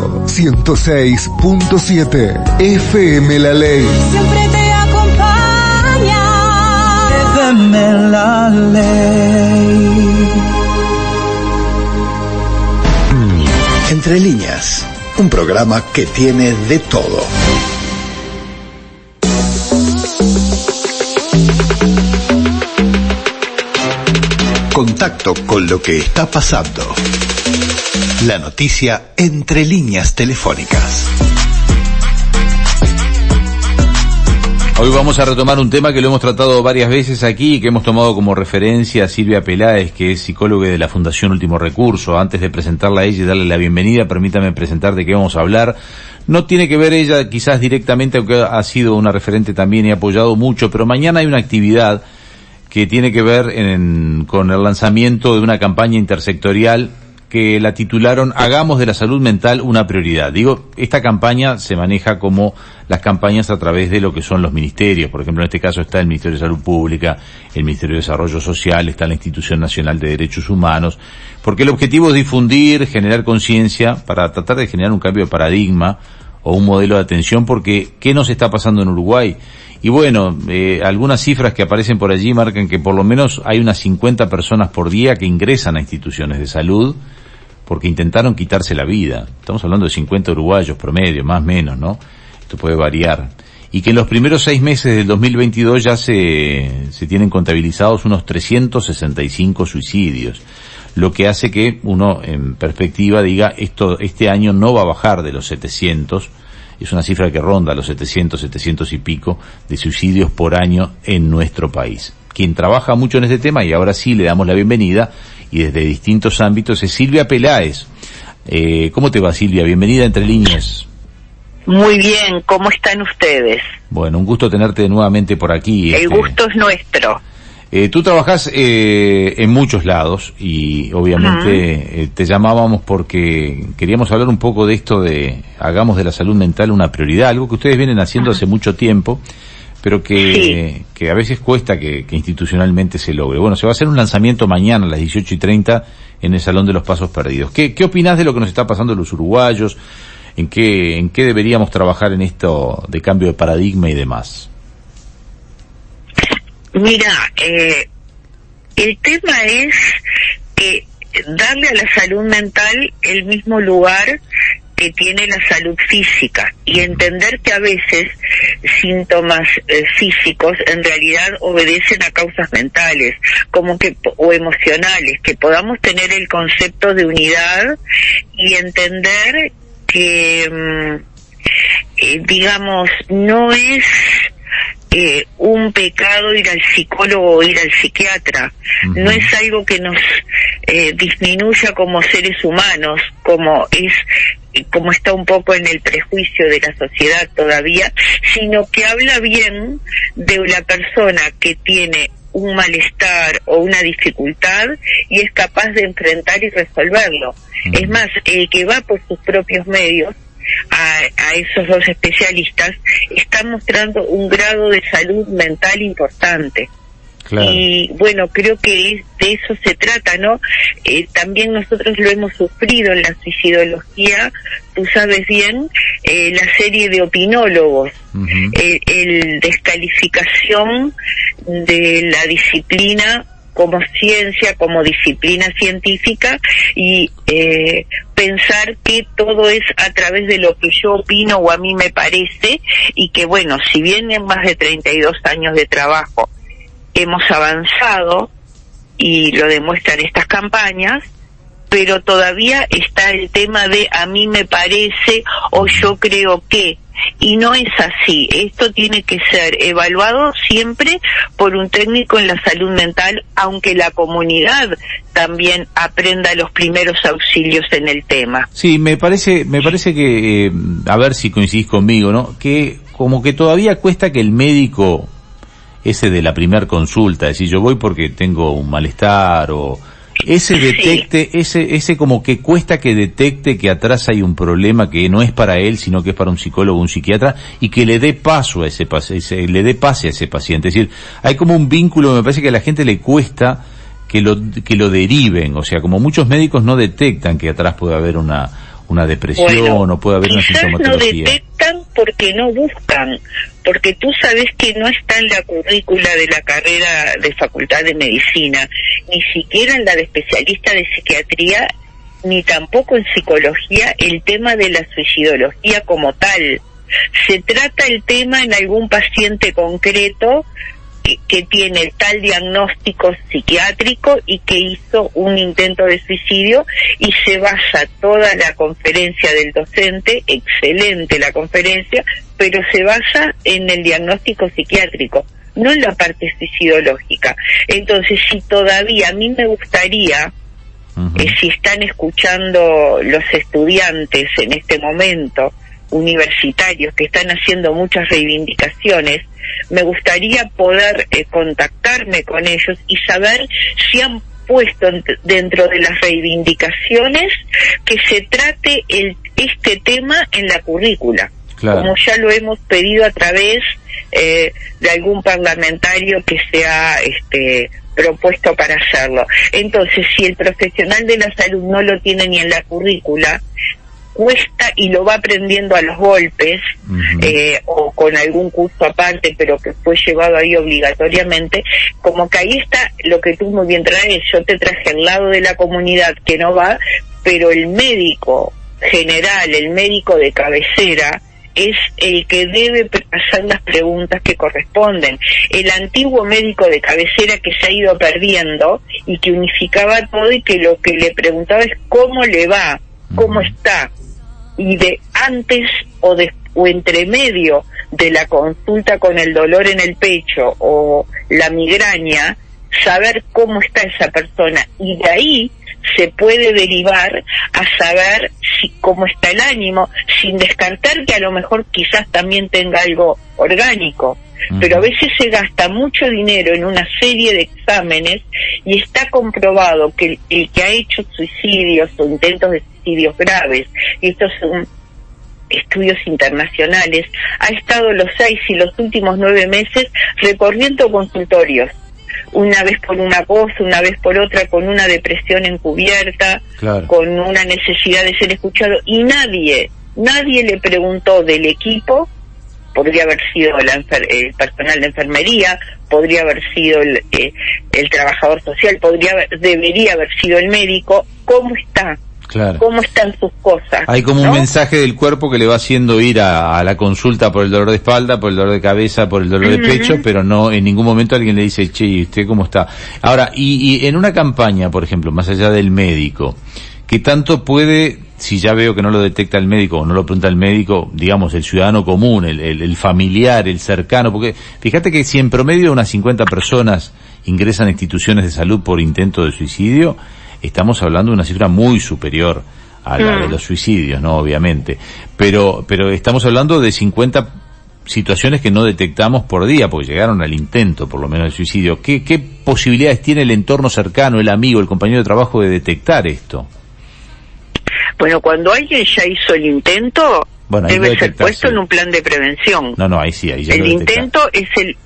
Montevideo, 106.7 FM La Ley. Siempre te acompaña. FM La Ley. Entre líneas, un programa que tiene de todo. Contacto con lo que está pasando. La noticia entre líneas telefónicas. Hoy vamos a retomar un tema que lo hemos tratado varias veces aquí y que hemos tomado como referencia a Silvia Peláez, que es psicóloga de la Fundación Último Recurso. Antes de presentarla a ella y darle la bienvenida, permítame presentar de qué vamos a hablar. No tiene que ver ella quizás directamente, aunque ha sido una referente también y ha apoyado mucho, pero mañana hay una actividad que tiene que ver en- con el lanzamiento de una campaña intersectorial que la titularon Hagamos de la salud mental una prioridad. Digo, esta campaña se maneja como las campañas a través de lo que son los ministerios. Por ejemplo, en este caso está el Ministerio de Salud Pública, el Ministerio de Desarrollo Social, está la Institución Nacional de Derechos Humanos, porque el objetivo es difundir, generar conciencia para tratar de generar un cambio de paradigma o un modelo de atención, porque ¿qué nos está pasando en Uruguay? Y bueno, eh, algunas cifras que aparecen por allí marcan que por lo menos hay unas 50 personas por día que ingresan a instituciones de salud porque intentaron quitarse la vida. Estamos hablando de 50 uruguayos promedio, más o menos, ¿no? Esto puede variar. Y que en los primeros seis meses del 2022 ya se, se tienen contabilizados unos 365 suicidios. Lo que hace que uno, en perspectiva, diga, esto, este año no va a bajar de los 700, es una cifra que ronda los 700, 700 y pico de suicidios por año en nuestro país. Quien trabaja mucho en este tema, y ahora sí le damos la bienvenida, y desde distintos ámbitos, es Silvia Peláez. Eh, ¿Cómo te va Silvia? Bienvenida a Entre Líneas. Muy bien, ¿cómo están ustedes? Bueno, un gusto tenerte nuevamente por aquí. El este. gusto es nuestro. Eh, tú trabajas eh, en muchos lados y obviamente eh, te llamábamos porque queríamos hablar un poco de esto de hagamos de la salud mental una prioridad, algo que ustedes vienen haciendo hace mucho tiempo, pero que, que a veces cuesta que, que institucionalmente se logre. Bueno, se va a hacer un lanzamiento mañana a las 18 y 30 en el Salón de los Pasos Perdidos. ¿Qué, qué opinás de lo que nos está pasando los uruguayos? ¿En qué, ¿En qué deberíamos trabajar en esto de cambio de paradigma y demás? Mira, eh, el tema es que darle a la salud mental el mismo lugar que tiene la salud física y entender que a veces síntomas eh, físicos en realidad obedecen a causas mentales como que o emocionales que podamos tener el concepto de unidad y entender que mm, eh, digamos no es eh, un pecado ir al psicólogo o ir al psiquiatra. No es algo que nos eh, disminuya como seres humanos, como es como está un poco en el prejuicio de la sociedad todavía, sino que habla bien de la persona que tiene un malestar o una dificultad y es capaz de enfrentar y resolverlo. Es más, el que va por sus propios medios a, a esos dos especialistas está mostrando un grado de salud mental importante. Claro. Y bueno, creo que es- de eso se trata, ¿no? Eh, también nosotros lo hemos sufrido en la suicidología, tú sabes bien, eh, la serie de opinólogos, el, el descalificación de la disciplina como ciencia, como disciplina científica y eh, pensar que todo es a través de lo que yo opino o a mí me parece y que bueno, si bien en más de 32 años de trabajo hemos avanzado y lo demuestran estas campañas, pero todavía está el tema de a mí me parece o yo creo que. Y no es así. Esto tiene que ser evaluado siempre por un técnico en la salud mental, aunque la comunidad también aprenda los primeros auxilios en el tema. Sí, me parece, me parece que, eh, a ver si coincidís conmigo, ¿no? Que como que todavía cuesta que el médico, ese de la primer consulta, es decir, yo voy porque tengo un malestar o ese Sí. detecte, ese, ese como que cuesta que detecte que atrás hay un problema que no es para él, sino que es para un psicólogo un psiquiatra y que le dé paso a ese, ese- le dé pase a ese paciente. Es decir, hay como un vínculo, me parece que a la gente le cuesta que lo, que lo deriven, o sea, como muchos médicos no detectan que atrás puede haber una, una depresión Bueno, o puede haber una no porque no buscan, porque tú sabes que no está en la currícula de la carrera de facultad de medicina, ni siquiera en la de especialista de psiquiatría, ni tampoco en psicología el tema de la suicidología como tal. Se trata el tema en algún paciente concreto que, que tiene tal diagnóstico psiquiátrico y que hizo un intento de suicidio y se basa toda la conferencia del docente, excelente la conferencia, pero se basa en el diagnóstico psiquiátrico, no en la parte suicidológica. Entonces, si todavía a mí me gustaría eh, si están escuchando los estudiantes en este momento, universitarios, que están haciendo muchas reivindicaciones, me gustaría poder eh, contactarme con ellos y saber si han puesto ent- dentro de las reivindicaciones que se trate el, este tema en la currícula Claro. como ya lo hemos pedido a través eh, de algún parlamentario que se ha este, propuesto para hacerlo. Entonces, si el profesional de la salud no lo tiene ni en la currícula, cuesta y lo va aprendiendo a los golpes eh, o con algún curso aparte, pero que fue llevado ahí obligatoriamente, como que ahí está lo que tú muy bien traes. Yo te traje al lado de la comunidad que no va, pero el médico general, el médico de cabecera, es el que debe hacer las preguntas que corresponden. El antiguo médico de cabecera que se ha ido perdiendo y que unificaba todo y que lo que le preguntaba es cómo le va, cómo está, y de antes o, de, o entre medio de la consulta con el dolor en el pecho o la migraña, saber cómo está esa persona y de ahí se puede derivar a saber si cómo está el ánimo, sin descartar que a lo mejor quizás también tenga algo orgánico. Pero a veces se gasta mucho dinero en una serie de exámenes y está comprobado que el, el que ha hecho suicidios o intentos de suicidios graves, y estos son estudios internacionales, ha estado los seis y los últimos nueve meses recorriendo consultorios una vez por una cosa, una vez por otra, con una depresión encubierta, Claro. con una necesidad de ser escuchado, y nadie, nadie le preguntó del equipo, podría haber sido la enfer- el personal de enfermería, podría haber sido el, eh, el trabajador social, podría haber- debería haber sido el médico, cómo está, Claro. cómo están sus cosas. Hay como un mensaje del cuerpo que le va haciendo ir a, a la consulta por el dolor de espalda, por el dolor de cabeza, por el dolor de pecho, pero no en ningún momento alguien le dice, che, ¿y usted cómo está? Ahora, y, y en una campaña, por ejemplo, más allá del médico, ¿qué tanto puede, si ya veo que no lo detecta el médico o no lo pregunta el médico, digamos, el ciudadano común, el, el- el familiar, el cercano? Porque fíjate que si en promedio unas 50 personas ingresan a instituciones de salud por intento de suicidio, estamos hablando de una cifra muy superior a la de Mm. los suicidios, ¿no? Obviamente. Pero, pero estamos hablando de 50 situaciones que no detectamos por día, porque llegaron al intento, por lo menos, del suicidio. ¿Qué, qué posibilidades tiene el entorno cercano, el amigo, el compañero de trabajo de detectar esto? Bueno, cuando alguien ya hizo el intento, Bueno, debe ser puesto en un plan de prevención. No, no, ahí sí, ahí ya el intento es el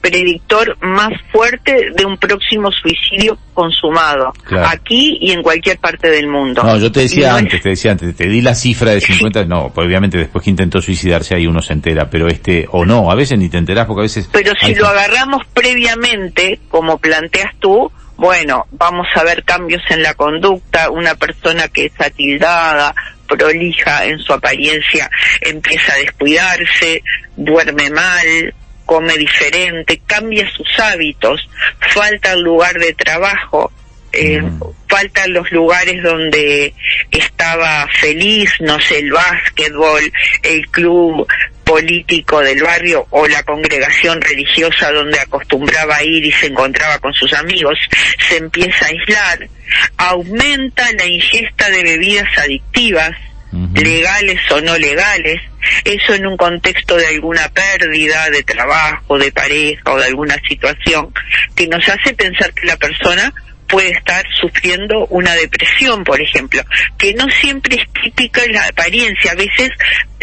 predictor más fuerte de un próximo suicidio consumado, Claro. aquí y en cualquier parte del mundo. No, yo te decía no es- antes, te decía antes, te di la cifra de 50, no, pues obviamente después que intentó suicidarse ahí uno se entera, pero este, o no, a veces ni te enterás porque a veces... Pero si hay- lo agarramos previamente, como planteas tú, bueno, vamos a ver cambios en la conducta, una persona que es atildada, prolija en su apariencia, empieza a descuidarse, duerme mal, come diferente, cambia sus hábitos, falta el lugar de trabajo, eh, Mm. faltan los lugares donde estaba feliz, no sé, el básquetbol, el club político del barrio o la congregación religiosa donde acostumbraba a ir y se encontraba con sus amigos, se empieza a aislar, aumenta la ingesta de bebidas adictivas, legales o no legales, eso en un contexto de alguna pérdida de trabajo, de pareja o de alguna situación que nos hace pensar que la persona puede estar sufriendo una depresión, por ejemplo, que no siempre es típica en la apariencia, a veces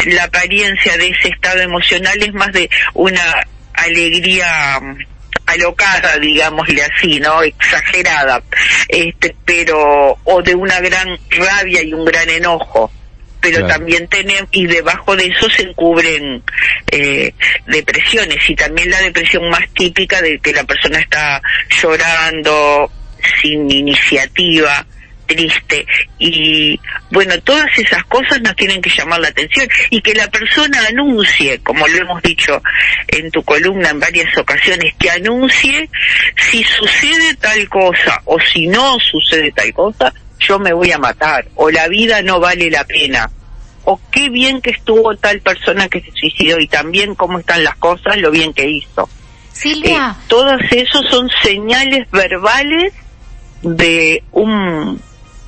la apariencia de ese estado emocional es más de una alegría mm, alocada, digámosle así, ¿no? Exagerada, este, pero, o de una gran rabia y un gran enojo, pero Claro. también tenemos, y debajo de eso se encubren eh, depresiones, y también la depresión más típica de que la persona está llorando, sin iniciativa, triste. Y bueno todas esas cosas nos tienen que llamar la atención y que la persona anuncie como lo hemos dicho en tu columna en varias ocasiones que anuncie si sucede tal cosa o si no sucede tal cosa yo me voy a matar o la vida no vale la pena. O qué bien que estuvo tal persona que se suicidó y también cómo están las cosas lo bien que hizo. Silvia, eh, todos esos son señales verbales de un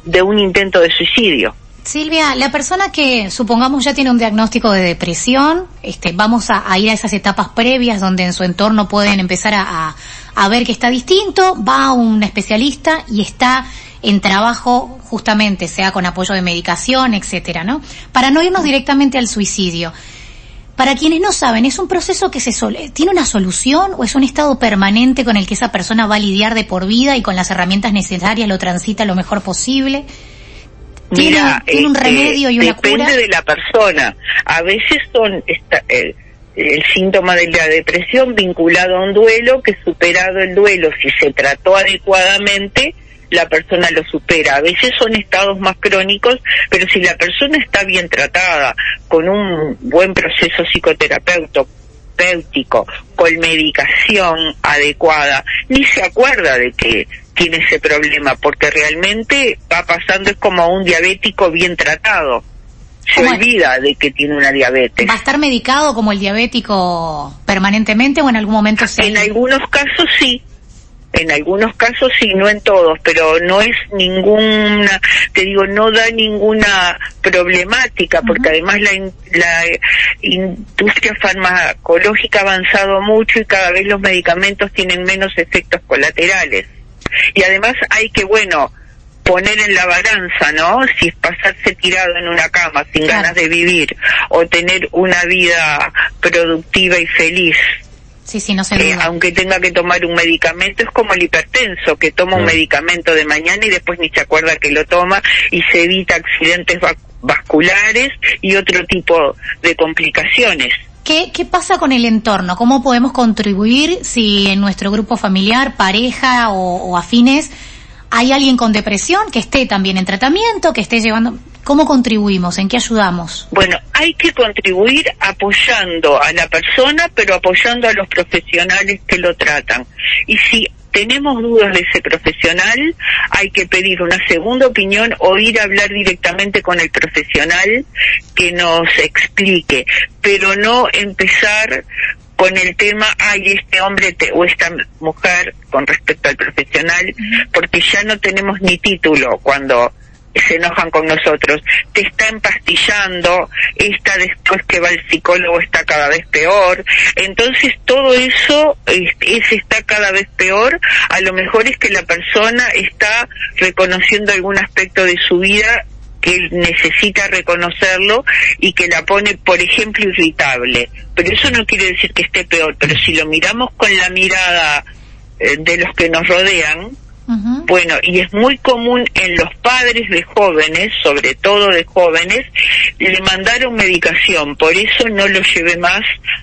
de un intento de suicidio. Silvia, la persona que supongamos ya tiene un diagnóstico de depresión, este, vamos a, ir a esas etapas previas donde en su entorno pueden empezar a, a- a ver que está distinto, va a un especialista y está en trabajo justamente, sea con apoyo de medicación, etcétera, ¿no? Para no irnos directamente al suicidio. Para quienes no saben, ¿es un proceso que se sol- tiene una solución o es un estado permanente con el que esa persona va a lidiar de por vida y con las herramientas necesarias lo transita lo mejor posible? ¿Tiene, Mira, tiene un este, remedio y una depende cura? de la persona. A veces son esta- el, el síntoma de la depresión vinculado a un duelo que superado el duelo, si se trató adecuadamente, la persona lo supera. A veces son estados más crónicos, pero si la persona está bien tratada, con un buen proceso psicoterapéutico, terapéutico, con medicación adecuada, ni se acuerda de que tiene ese problema, porque realmente va pasando es como un diabético bien tratado. Se olvida de que tiene una diabetes. ¿Va a estar medicado como el diabético permanentemente o en algún momento se... En algunos casos sí, en algunos casos sí, no en todos, pero no es ninguna, te digo, no da ninguna problemática, porque además la, in- la industria farmacológica ha avanzado mucho y cada vez los medicamentos tienen menos efectos colaterales. Y además hay que, bueno, poner en la balanza, ¿no? Si es pasarse tirado en una cama sin Claro. ganas de vivir o tener una vida productiva y feliz Sí, sí, no se eh, aunque tenga que tomar un medicamento, es como el hipertenso, que toma un medicamento de mañana y después ni se acuerda que lo toma y se evita accidentes va- vasculares y otro tipo de complicaciones. ¿Qué, ¿Qué pasa con el entorno? ¿Cómo podemos contribuir si en nuestro grupo familiar, pareja o, o afines hay alguien con depresión que esté también en tratamiento, que esté llevando... ¿Cómo contribuimos? ¿En qué ayudamos? Bueno, hay que contribuir apoyando a la persona, pero apoyando a los profesionales que lo tratan. Y si tenemos dudas de ese profesional, hay que pedir una segunda opinión o ir a hablar directamente con el profesional que nos explique, pero no empezar con el tema, ay, este hombre te- o esta mujer con respecto al profesional, porque ya no tenemos ni título cuando se enojan con nosotros, te está empastillando, esta después que va el psicólogo está cada vez peor, entonces todo eso es, es- está cada vez peor, a lo mejor es que la persona está reconociendo algún aspecto de su vida que necesita reconocerlo y que la pone, por ejemplo, irritable. Pero eso no quiere decir que esté peor, pero si lo miramos con la mirada eh, de los que nos rodean, Bueno, y es muy común en los padres de jóvenes, sobre todo de jóvenes, le mandaron medicación, por eso no lo llevé más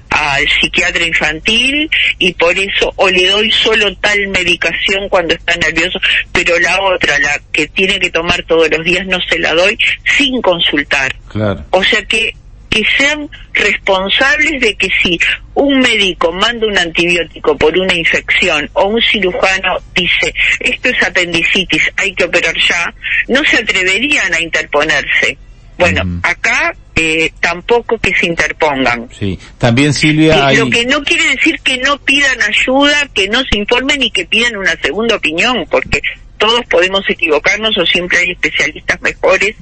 al psiquiatra infantil y por eso o le doy solo tal medicación cuando está nervioso, pero la otra, la que tiene que tomar todos los días, no se la doy sin consultar. Claro. O sea que que sean responsables de que si un médico manda un antibiótico por una infección o un cirujano dice esto es apendicitis, hay que operar ya, no se atreverían a interponerse. Bueno, acá eh, tampoco que se interpongan. Sí. También Silvia Eh, hay... Lo que no quiere decir que no pidan ayuda, que no se informen y que pidan una segunda opinión, porque todos podemos equivocarnos o siempre hay especialistas mejores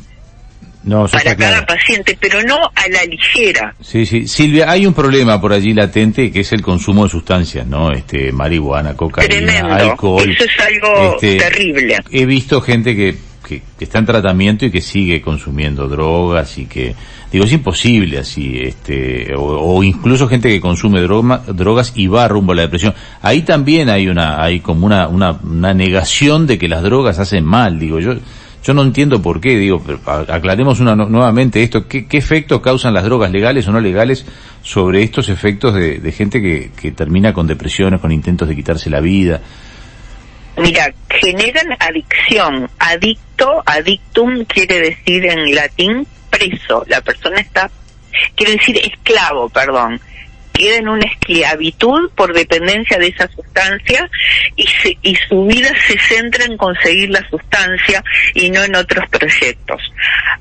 No, para cada claro. paciente, pero no a la ligera. Sí, sí. Silvia, hay un problema por allí latente que es el consumo de sustancias, ¿no? Este, marihuana, cocaína, Tremendo. alcohol. Eso es algo Este, terrible. He visto gente que, que, que está en tratamiento y que sigue consumiendo drogas y que, digo, es imposible así, este, o, o incluso gente que consume droga- drogas y va rumbo a la depresión. Ahí también hay una, hay como una, una, una negación de que las drogas hacen mal, digo, yo, Yo no entiendo por qué, digo, aclaremos una, nuevamente esto, ¿qué, ¿qué efecto causan las drogas legales o no legales sobre estos efectos de, de gente que, que termina con depresiones, con intentos de quitarse la vida? Mira, generan adicción. Adicto, adictum quiere decir en latín preso. La persona está, quiere decir esclavo, perdón queda en una esclavitud por dependencia de esa sustancia y, y su vida se centra en conseguir la sustancia y no en otros proyectos,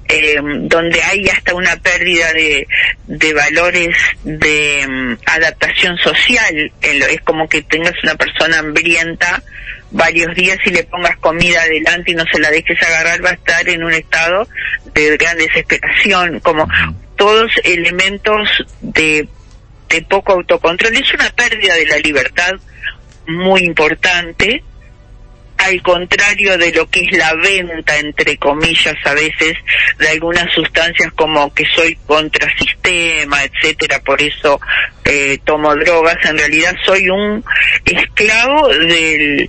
em, donde hay hasta una pérdida de, de valores de em, adaptación social, es como que tengas una persona hambrienta varios días y le pongas comida adelante y no se la dejes agarrar, va a estar en un estado de gran desesperación, como todos elementos de de poco autocontrol. Es una pérdida de la libertad muy importante, al contrario de lo que es la venta, entre comillas, a veces, de algunas sustancias como que soy contrasistema, etcétera, por eso eh, tomo drogas, en realidad soy un esclavo del,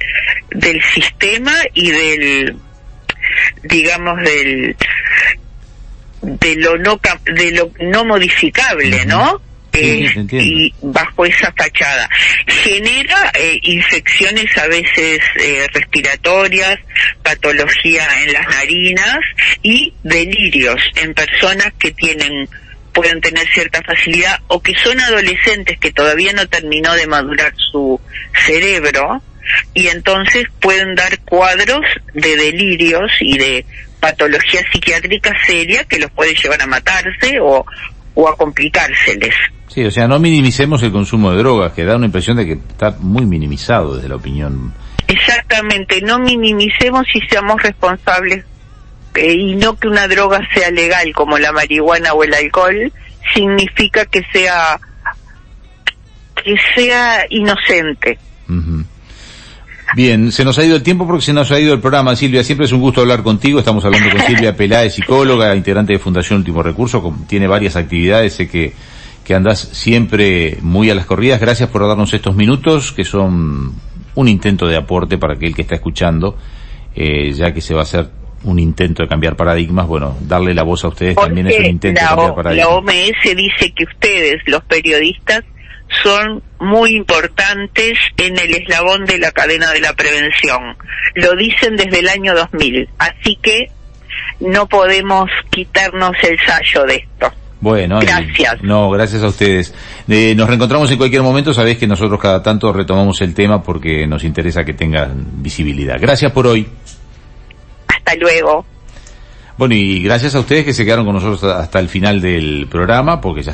del sistema y del, digamos, del, de lo no, de lo no modificable, ¿no? Y bajo esa fachada. Genera eh, infecciones a veces eh, respiratorias, patología en las narinas y delirios en personas que tienen pueden tener cierta facilidad o que son adolescentes que todavía no terminó de madurar su cerebro y entonces pueden dar cuadros de delirios y de patología psiquiátrica seria que los puede llevar a matarse o, o a complicárseles. Sí, o sea, no minimicemos el consumo de drogas, que da una impresión de que está muy minimizado desde la opinión. Exactamente, no minimicemos y seamos responsables eh, y no que una droga sea legal como la marihuana o el alcohol significa que sea que sea inocente. Bien, se nos ha ido el tiempo porque se nos ha ido el programa, Silvia. Siempre es un gusto hablar contigo. Estamos hablando con Silvia Peláez, psicóloga, integrante de Fundación Último Recurso. Tiene varias actividades. Sé que que andas siempre muy a las corridas. Gracias por darnos estos minutos, que son un intento de aporte para aquel que está escuchando, eh, ya que se va a hacer un intento de cambiar paradigmas, bueno, darle la voz a ustedes también es un intento de cambiar paradigmas. La OMS dice que ustedes, los periodistas, son muy importantes en el eslabón de la cadena de la prevención. Lo dicen desde el año 2000, así que no podemos quitarnos el sallo de esto. Bueno, gracias. no, gracias a ustedes. Eh, nos reencontramos en cualquier momento. Sabéis que nosotros cada tanto retomamos el tema porque nos interesa que tengan visibilidad. Gracias por hoy. Hasta luego. Bueno, y gracias a ustedes que se quedaron con nosotros hasta el final del programa porque ya